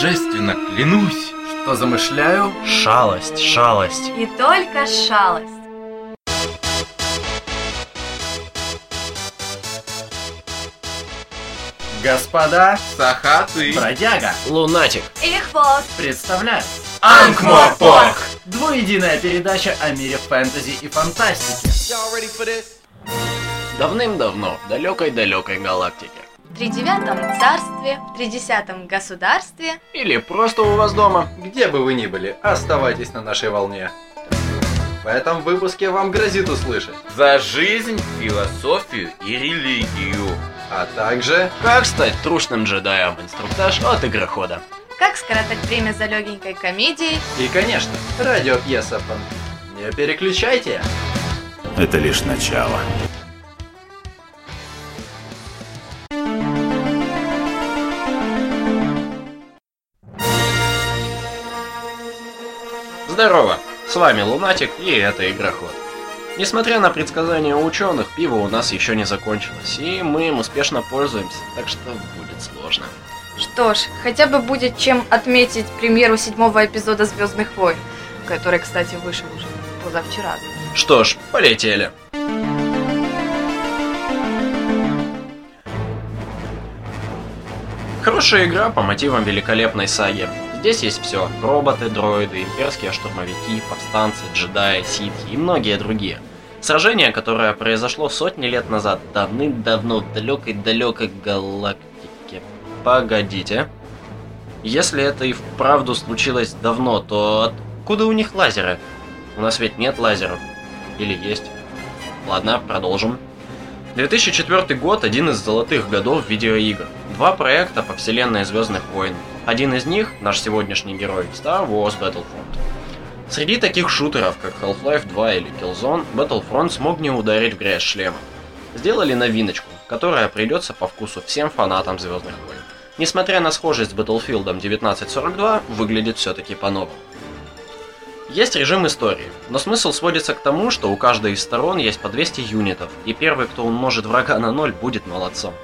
торжественно клянусь, что замышляю шалость, шалость. И только шалость. Господа, сахаты, бродяга, лунатик и хвост представляют Анкмопок! Двуединая передача о мире фэнтези и фантастики. Давным-давно, в далекой-далекой галактике. Тридевятом царстве, в тридесятом государстве Или просто у вас дома. Где бы вы ни были, оставайтесь на нашей волне. В этом выпуске вам грозит услышать, За жизнь, философию и религию. а также Как стать трушным джедаем? Инструктаж от игрохода. как скоротать время за легенькой комедией и, конечно, радиопьеса. Не переключайте! Это лишь начало. Здорово, с вами Лунатик и это Игроход. Несмотря на предсказания ученых, пиво у нас еще не закончилось, и мы им успешно пользуемся, так что будет сложно. Что ж, хотя бы будет чем отметить премьеру седьмого эпизода Звездных войн, который, кстати, вышел уже позавчера. Что ж, полетели. Хорошая игра по мотивам великолепной саги. Здесь есть все. Роботы, дроиды, имперские штурмовики, повстанцы, джедаи, ситхи и многие другие. Сражение, которое произошло сотни лет назад, давным-давно в далекой-далекой галактике. Погодите. Если это и вправду случилось давно, то откуда у них лазеры? У нас ведь нет лазеров. Или есть? Ладно, продолжим. 2004 год – один из золотых годов видеоигр. Два проекта по вселенной Звездных войн. Один из них – наш сегодняшний герой – Star Wars Battlefront. Среди таких шутеров, как Half-Life 2 или Killzone, Battlefront смог не ударить в грязь шлема. Сделали новиночку, которая придется по вкусу всем фанатам Звездных войн. Несмотря на схожесть с Battlefield 1942, выглядит все-таки по-новому. Есть режим истории, но смысл сводится к тому, что у каждой из сторон есть по 200 юнитов, и первый, кто умножит врага на ноль, будет молодцом.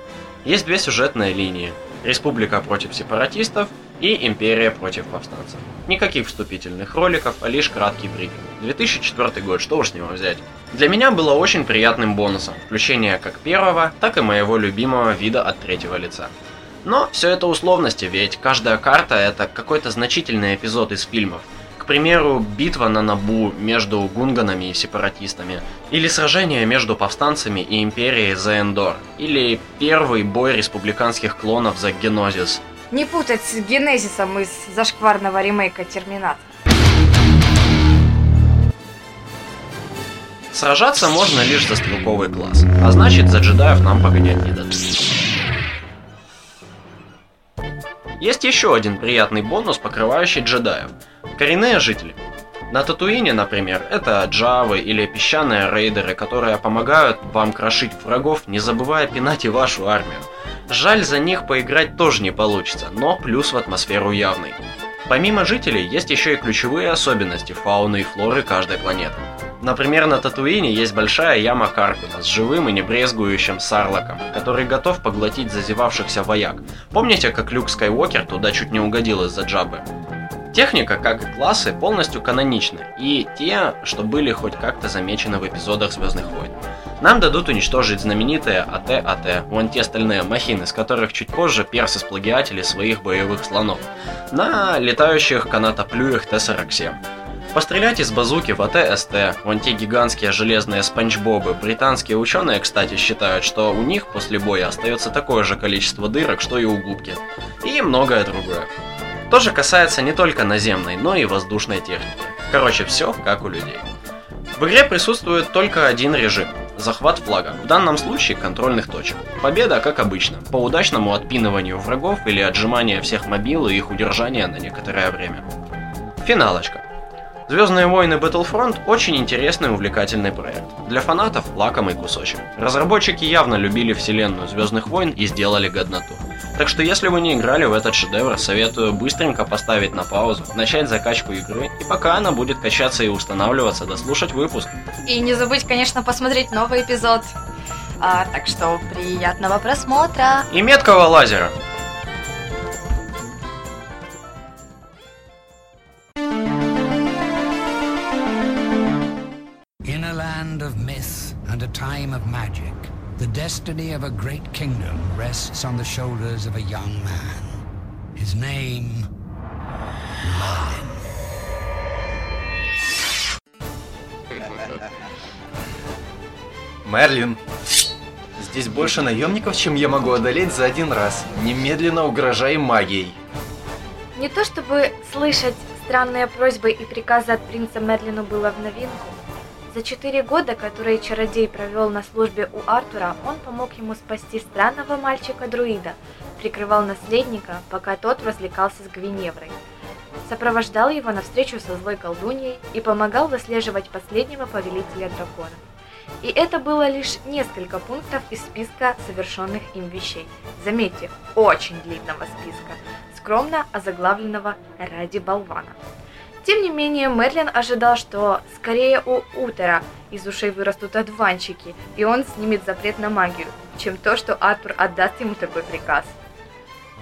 Есть две сюжетные линии. Республика против сепаратистов и Империя против повстанцев. Никаких вступительных роликов, а лишь краткий брифинг. 2004 год, что уж с него взять. Для меня было очень приятным бонусом включение как первого, так и моего любимого вида от третьего лица. Но все это условности, ведь каждая карта это какой-то значительный эпизод из фильмов. К примеру, битва на Набу между гунганами и сепаратистами, или сражение между повстанцами и империей за Эндор, или первый бой республиканских клонов за Генозис. Не путать с Генезисом из зашкварного ремейка Терминатор. Сражаться можно лишь за стрелковый класс, а значит за джедаев нам погонять не дадут. Есть еще один приятный бонус, покрывающий джедаев. Коренные жители. На Татуине, например, это джавы или песчаные рейдеры, которые помогают вам крошить врагов, не забывая пинать и вашу армию. Жаль, за них поиграть тоже не получится, но плюс в атмосферу явный. Помимо жителей, есть еще и ключевые особенности фауны и флоры каждой планеты. Например, на Татуине есть большая яма Каркуна с живым и небрезгующим Сарлоком, который готов поглотить зазевавшихся вояк. Помните, как Люк Скайуокер туда чуть не угодил из-за джабы? Техника, как и классы, полностью каноничны, и те, что были хоть как-то замечены в эпизодах Звездных войн. Нам дадут уничтожить знаменитые АТ-АТ, вон те стальные махины, с которых чуть позже персы сплагиатели своих боевых слонов, на летающих канатоплюях Т-47. Пострелять из базуки в АТ-СТ, вон те гигантские железные спанчбобы. Британские ученые, кстати, считают, что у них после боя остается такое же количество дырок, что и у губки. И многое другое. Тоже касается не только наземной, но и воздушной техники. Короче, все как у людей. В игре присутствует только один режим – захват флага, в данном случае контрольных точек. Победа, как обычно, по удачному отпиныванию врагов или отжимания всех мобил и их удержания на некоторое время. Финалочка. Звездные войны Battlefront очень интересный и увлекательный проект. Для фанатов лакомый кусочек. Разработчики явно любили вселенную Звездных войн и сделали годноту. Так что если вы не играли в этот шедевр, советую быстренько поставить на паузу, начать закачку игры, и пока она будет качаться и устанавливаться, дослушать выпуск. И не забудь, конечно, посмотреть новый эпизод. А, так что приятного просмотра! И меткого лазера! In a land of myth and a time of magic, the destiny of a great kingdom rests on the shoulders of a young man. His name, Merlin. Мерлин. Здесь больше наемников, чем я могу одолеть за один раз. Немедленно угрожай магией. Не то чтобы слышать странные просьбы и приказы от принца Мерлину было в новинку. За четыре года, которые чародей провел на службе у Артура, он помог ему спасти странного мальчика-друида, прикрывал наследника, пока тот развлекался с Гвиневрой. Сопровождал его на встречу со злой колдуньей и помогал выслеживать последнего повелителя драконов. И это было лишь несколько пунктов из списка совершенных им вещей. Заметьте, очень длинного списка, скромно озаглавленного «Ради болвана». Тем не менее, Мерлин ожидал, что скорее у Утера из ушей вырастут одуванчики, и он снимет запрет на магию, чем то, что Артур отдаст ему такой приказ.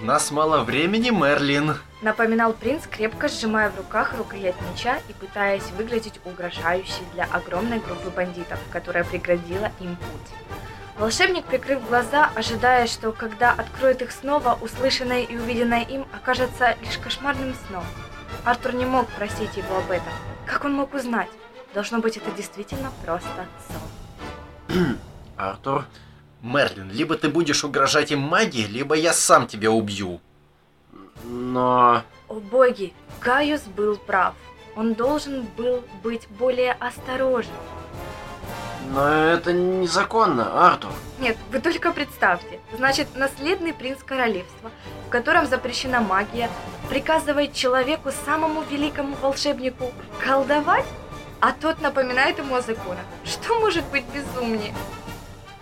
У нас мало времени, Мерлин. Напоминал принц, крепко сжимая в руках рукоять меча и пытаясь выглядеть угрожающе для огромной группы бандитов, которая преградила им путь. Волшебник, прикрыв глаза, ожидая, что когда откроет их снова, услышанное и увиденное им окажется лишь кошмарным сном. Артур не мог просить его об этом. Как он мог узнать? Должно быть, это действительно просто сон. Артур, Мерлин, либо ты будешь угрожать им магией, либо я сам тебя убью. но... О боги, Гaius был прав. Он должен был быть более осторожен. Но это незаконно, Артур. Нет, вы только представьте. Значит, наследный принц королевства, в котором запрещена магия, приказывает человеку, самому великому волшебнику, колдовать? А тот напоминает ему о законах. Что может быть безумнее?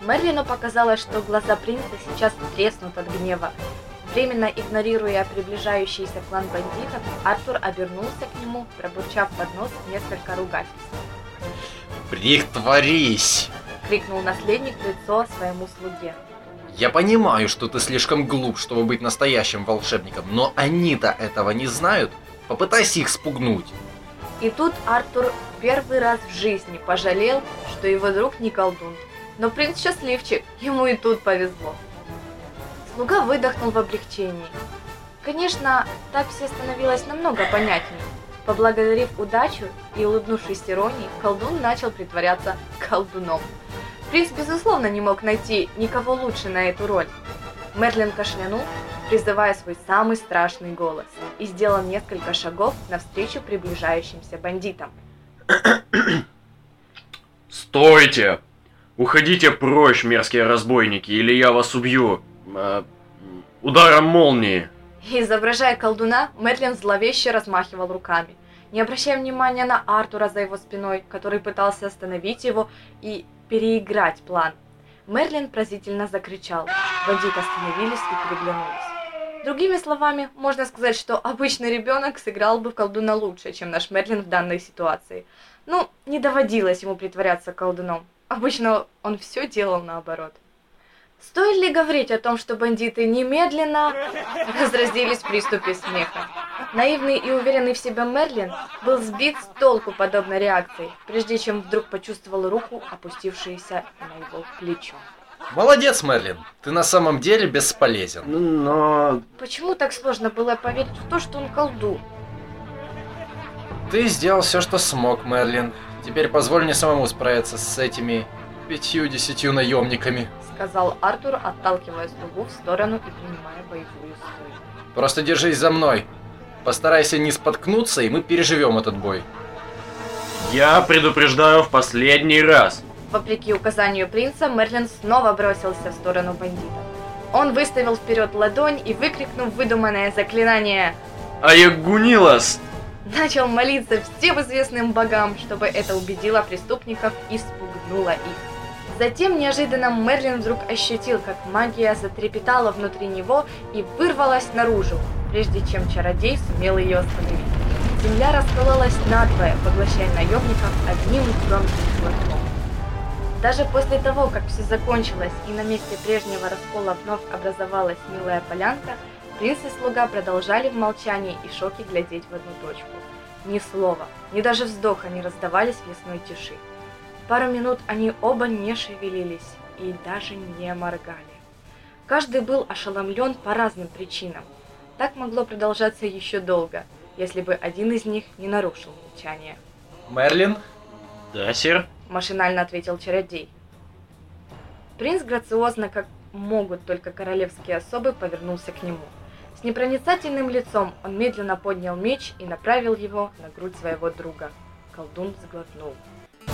Мерлину показалось, что глаза принца сейчас треснут от гнева. Временно игнорируя приближающийся клан бандитов, Артур обернулся к нему, пробурчав под нос несколько ругательств. Притворись! Крикнул наследник в лицо своему слуге. Я понимаю, что ты слишком глуп, чтобы быть настоящим волшебником, но они-то этого не знают. Попытайся их спугнуть. И тут Артур первый раз в жизни пожалел, что его друг не колдун. Но принц счастливчик, ему и тут повезло. Слуга выдохнул в облегчении. Конечно, так все становилось намного понятнее. Поблагодарив удачу и улыбнувшись иронии, колдун начал притворяться колдуном. Принц, безусловно, не мог найти никого лучше на эту роль. Мэдлин кашлянул, призывая свой самый страшный голос, и сделал несколько шагов навстречу приближающимся бандитам. Стойте! Уходите прочь, мерзкие разбойники, или я вас убью. Э, ударом молнии. Изображая колдуна, Мэдлин зловеще размахивал руками, не обращая внимания на Артура за его спиной, который пытался остановить его и переиграть план. Мерлин поразительно закричал. Бандиты остановились и переглянулись. Другими словами, можно сказать, что обычный ребенок сыграл бы в колдуна лучше, чем наш Мерлин в данной ситуации. Ну, не доводилось ему притворяться колдуном. Обычно он все делал наоборот. Стоит ли говорить о том, что бандиты немедленно разразились в приступе смеха? Наивный и уверенный в себе Мерлин был сбит с толку подобной реакцией, прежде чем вдруг почувствовал руку, опустившуюся на его плечо. Молодец, Мерлин. Ты на самом деле бесполезен. Ну, Но... Почему так сложно было поверить в то, что он колдун? Ты сделал все, что смог, Мерлин. Теперь позволь мне самому справиться с этими пятью-десятью наемниками. Сказал Артур, отталкивая слугу в сторону и принимая боевую стойку. Просто держись за мной. Постарайся не споткнуться, и мы переживем этот бой. Я предупреждаю в последний раз. Вопреки указанию принца, Мерлин снова бросился в сторону бандита. Он выставил вперед ладонь и, выкрикнув выдуманное заклинание, Аягунилас! начал молиться всем известным богам, чтобы это убедило преступников и спугнуло их. Затем неожиданно Мерлин вдруг ощутил, как магия затрепетала внутри него и вырвалась наружу, прежде чем чародей сумел ее остановить. Земля раскололась надвое, поглощая наемников одним громким хлопком. Даже после того, как все закончилось и на месте прежнего раскола вновь образовалась милая полянка, принц и слуга продолжали в молчании и шоке глядеть в одну точку. Ни слова, ни даже вздоха не раздавались в лесной тиши. Пару минут они оба не шевелились и даже не моргали. Каждый был ошеломлен по разным причинам. Так могло продолжаться еще долго, если бы один из них не нарушил молчание. Мерлин? Да, сэр. Машинально ответил чародей. Принц грациозно, как могут только королевские особы, повернулся к нему. С непроницательным лицом он медленно поднял меч и направил его на грудь своего друга. Колдун сглотнул.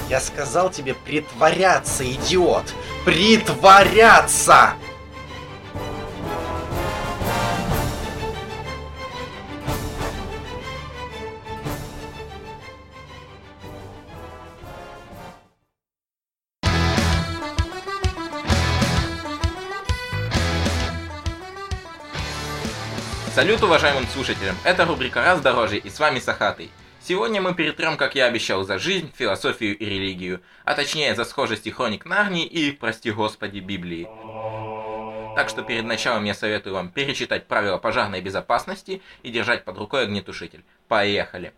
Я сказал тебе притворяться, идиот! Притворяться! Салют уважаемым слушателям, это рубрика «Раздорожье» и с вами Сахатый. Сегодня мы перетрем, как я обещал, за жизнь, философию и религию, а точнее за схожести хроник Нарнии и, прости господи, Библии. Так что перед началом я советую вам перечитать правила пожарной безопасности и держать под рукой огнетушитель. Поехали!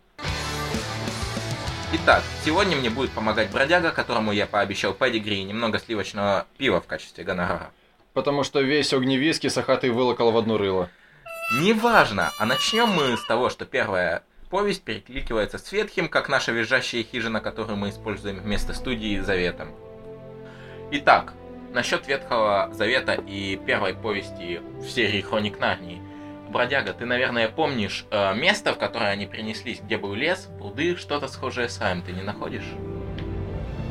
Итак, сегодня мне будет помогать бродяга, которому я пообещал педигри и немного сливочного пива в качестве гонорара. Потому что весь огневиски Сахатый вылокал в одно рыло. Неважно, а начнем мы с того, что первая повесть перекликивается с ветхим, как наша визжащая хижина, которую мы используем вместо студии Заветом. Итак, насчет Ветхого Завета и первой повести в серии Хроник Нарнии. Бродяга, ты, наверное, помнишь э, место, в которое они принеслись, где был лес, пруды, что-то схожее с раем, ты не находишь?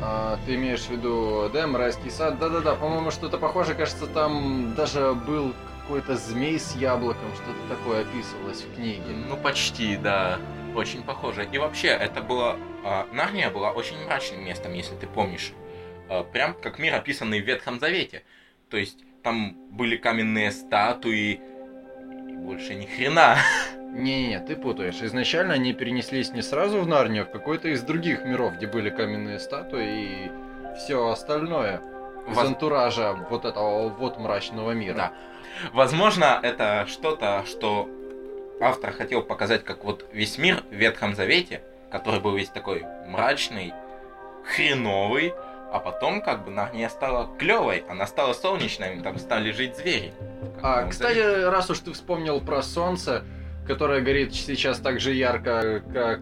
А, ты имеешь в виду Дэм, райский сад? Да-да-да, по-моему, что-то похожее, кажется, там даже был какой-то змей с яблоком, что-то такое описывалось в книге. Ну, почти, да. Очень похоже. И вообще, это было... Э, Нарния была очень мрачным местом, если ты помнишь. Э, прям как мир, описанный в Ветхом Завете. То есть, там были каменные статуи, и больше ни хрена. Не-не, ты путаешь. Изначально они перенеслись не сразу в Нарнию, а в какой-то из других миров, где были каменные статуи и все остальное. Из Воз- антуража вот этого вот мрачного мира. Да. Возможно, это что-то, что автор хотел показать, как вот весь мир в Ветхом Завете, который был весь такой мрачный, хреновый, а потом как бы Нарния стала клевой, она стала солнечной, там стали жить звери. А, кстати, Завете. раз уж ты вспомнил про солнце, которое горит сейчас так же ярко, как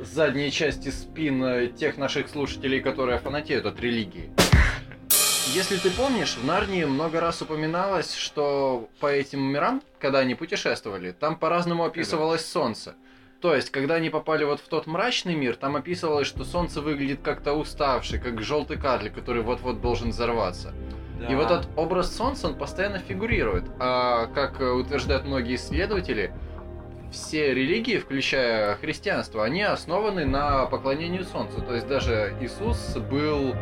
задние части спин тех наших слушателей, которые фанатеют от религии. Если ты помнишь, в Нарнии много раз упоминалось, что по этим мирам, когда они путешествовали, там по-разному описывалось солнце. То есть, когда они попали вот в тот мрачный мир, там описывалось, что солнце выглядит как-то уставший, как желтый карлик, который вот-вот должен взорваться. И вот этот образ солнца, он постоянно фигурирует. А как утверждают многие исследователи, все религии, включая христианство, они основаны на поклонению солнцу. То есть даже Иисус был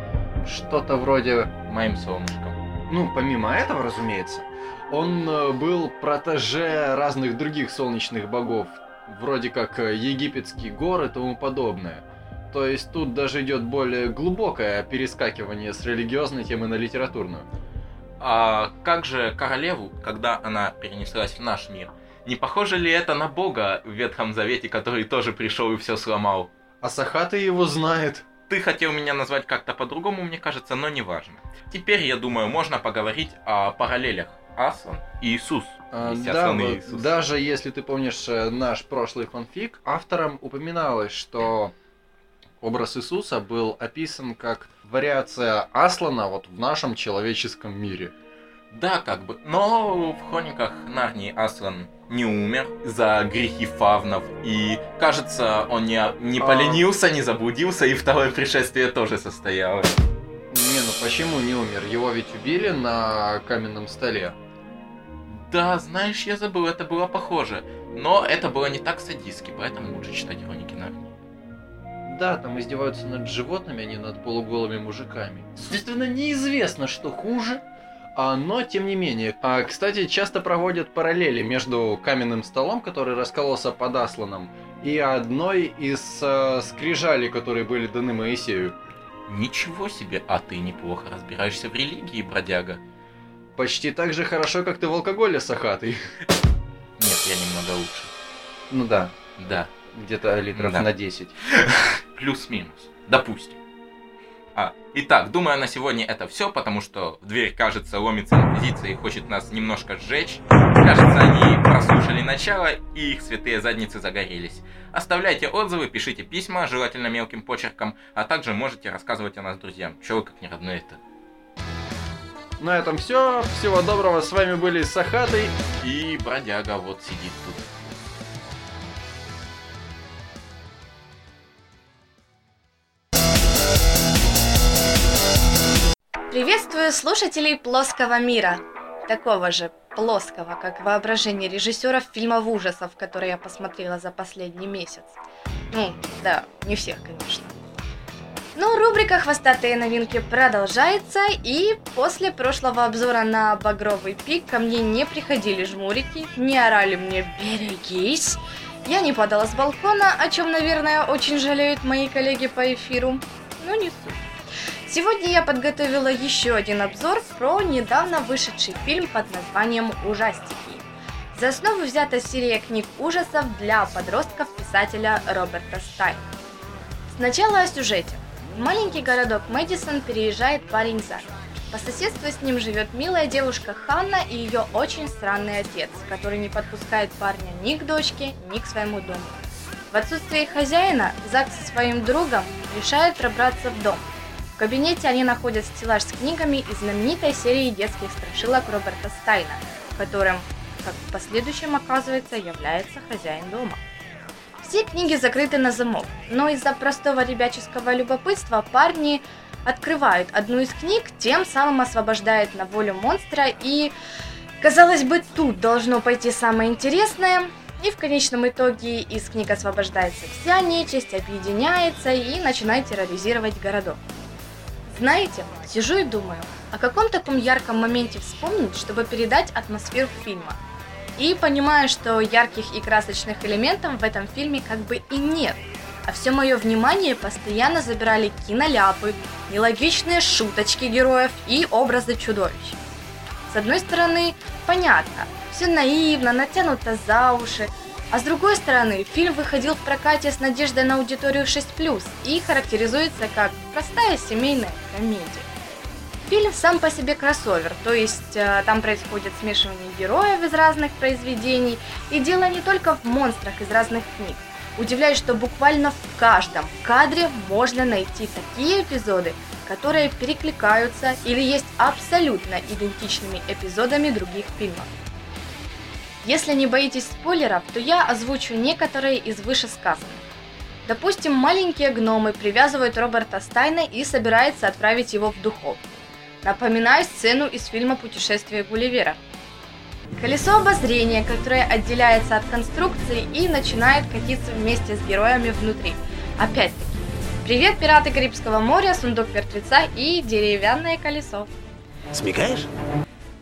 что-то вроде, моим солнышком. ну, помимо этого, разумеется, он э, был протеже разных других солнечных богов, вроде как э, египетские горы и тому подобное. То есть тут даже идет более глубокое перескакивание с религиозной темы на литературную. А как же королеву, когда она перенеслась в наш мир? Не похоже ли это на Бога в Ветхом Завете, который тоже пришел и все сломал? А Сахата его знает. Ты хотел меня назвать как-то по-другому, мне кажется, но неважно. Теперь, я думаю, можно поговорить о параллелях Аслан и Иисус. А, да, вот Иисус. даже если ты помнишь э, наш прошлый фанфик, автором упоминалось, что образ Иисуса был описан как вариация Аслана вот в нашем человеческом мире. Да, как бы. Но в хрониках Нарнии Аслан не умер за грехи фавнов. И, кажется, он не, не А. поленился, не заблудился, и второе пришествие тоже состоялось. Не, ну почему не умер? Его ведь убили на каменном столе. Да, знаешь, я забыл, это было похоже. Но это было не так садистски, поэтому лучше читать хроники Нарнии. Да, там издеваются над животными, а не над полуголыми мужиками. Соответственно, неизвестно, что хуже, но тем не менее. А, кстати, часто проводят параллели между каменным столом, который раскололся под Асланом, и одной из э, скрижалей, которые были даны Моисею. Ничего себе, а ты неплохо разбираешься в религии, бродяга. Почти так же хорошо, как ты в алкоголе, Сахатый. Нет, я немного лучше. Ну да, Да, где-то литров Да. на 10. плюс-минус. Допустим. А, итак, думаю, на сегодня это все, потому что в дверь, кажется, ломится инквизиция и хочет нас немножко сжечь. Кажется, они прослушали начало, и их святые задницы загорелись. Оставляйте отзывы, пишите письма, желательно мелким почерком, а также можете рассказывать о нас друзьям. Че вы как не родной это? На этом все. Всего доброго. С вами были Сахаты. И бродяга вот сидит тут. Приветствую слушателей плоского мира. Такого же плоского, как воображение режиссеров фильмов ужасов, которые я посмотрела за последний месяц. Ну, да, не всех, конечно. Но рубрика «Хвостатые новинки» продолжается, и после прошлого обзора на «Багровый пик» ко мне не приходили жмурики, не орали мне «Берегись!», я не падала с балкона, о чем, наверное, очень жалеют мои коллеги по эфиру, но не суть. Сегодня я подготовила еще один обзор про недавно вышедший фильм под названием «Ужастики». За основу взята серия книг ужасов для подростков писателя Роберта Стайна. Сначала о сюжете. В маленький городок Мэдисон переезжает парень Зак. По соседству с ним живет милая девушка Ханна и ее очень странный отец, который не подпускает парня ни к дочке, ни к своему дому. В отсутствие хозяина Зак со своим другом решает пробраться в дом – в кабинете они находят стеллаж с книгами из знаменитой серии детских страшилок Роберта Стайна, которым, как в последующем оказывается, является хозяин дома. Все книги закрыты на замок, но из-за простого ребяческого любопытства парни открывают одну из книг, тем самым освобождают на волю монстра и, казалось бы, тут должно пойти самое интересное, и в конечном итоге из книг освобождается вся нечисть, объединяется и начинает терроризировать городок. Знаете, сижу и думаю, о каком таком ярком моменте вспомнить, чтобы передать атмосферу фильма. И понимаю, что ярких и красочных элементов в этом фильме как бы и нет. А все мое внимание постоянно забирали киноляпы, нелогичные шуточки героев и образы чудовищ. С одной стороны, понятно, все наивно, натянуто за уши, а с другой стороны, фильм выходил в прокате с надеждой на аудиторию 6+, и характеризуется как простая семейная комедия. Фильм сам по себе кроссовер, то есть э, там происходит смешивание героев из разных произведений, и дело не только в монстрах из разных книг. Удивляюсь, что буквально в каждом кадре можно найти такие эпизоды, которые перекликаются или есть абсолютно идентичными эпизодами других фильмов. Если не боитесь спойлеров, то я озвучу некоторые из вышесказанных. Допустим, маленькие гномы привязывают Роберта Стайна и собираются отправить его в духовку. Напоминаю сцену из фильма «Путешествие Гулливера». Колесо обозрения, которое отделяется от конструкции и начинает катиться вместе с героями внутри. Опять-таки, привет, пираты Карибского моря, сундук мертвеца и деревянное колесо. Смекаешь?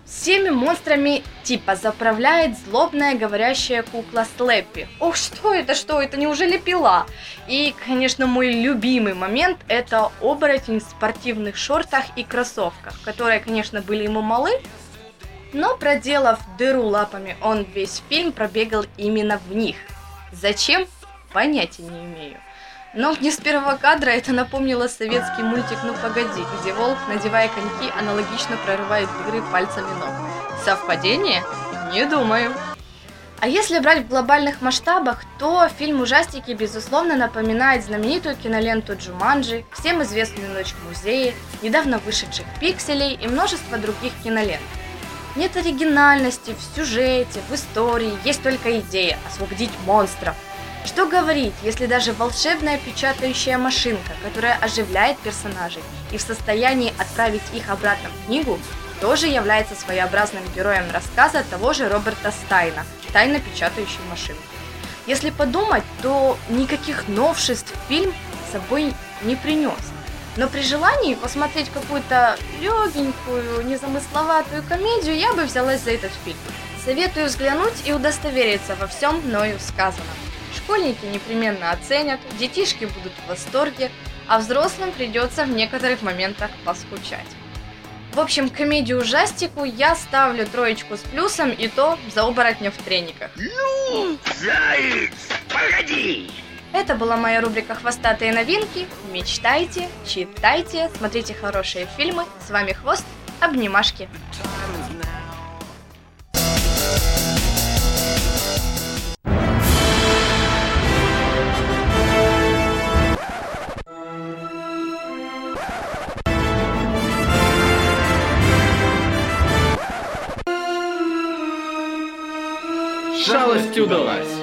Всеми монстрами типа заправляет злобная говорящая кукла Слэппи. Ох, что это, что это, неужели пила? И, конечно, мой любимый момент это оборотень в спортивных шортах и кроссовках, которые, конечно, были ему малы, но проделав дыру лапами, он весь фильм пробегал именно в них. Зачем? Понятия не имею. Но мне с первого кадра это напомнило советский мультик «Ну погоди», где волк, надевая коньки, аналогично прорывает дыры пальцами ног. Совпадение? Не думаю. А если брать в глобальных масштабах, то фильм ужастики безусловно напоминает знаменитую киноленту Джуманджи, всем известную «Ночь в музее», недавно вышедших «Пикселей» и множество других кинолент. Нет оригинальности в сюжете, в истории, есть только идея освободить монстров, что говорить, если даже волшебная печатающая машинка, которая оживляет персонажей и в состоянии отправить их обратно в книгу, тоже является своеобразным героем рассказа того же Роберта Стайна «Тайна печатающей машинки». Если подумать, то никаких новшеств фильм с собой не принес. Но при желании посмотреть какую-то легенькую, незамысловатую комедию, я бы взялась за этот фильм. Советую взглянуть и удостовериться во всем мною сказанном. Школьники непременно оценят, детишки будут в восторге, а взрослым придется в некоторых моментах поскучать. В общем, комедию-ужастику я ставлю троечку с плюсом и то за оборотня в трениках. Ну, заяц, погоди! Это была моя рубрика «Хвостатые новинки». Мечтайте, читайте, смотрите хорошие фильмы. С вами Хвост. Обнимашки. Шалость удалась!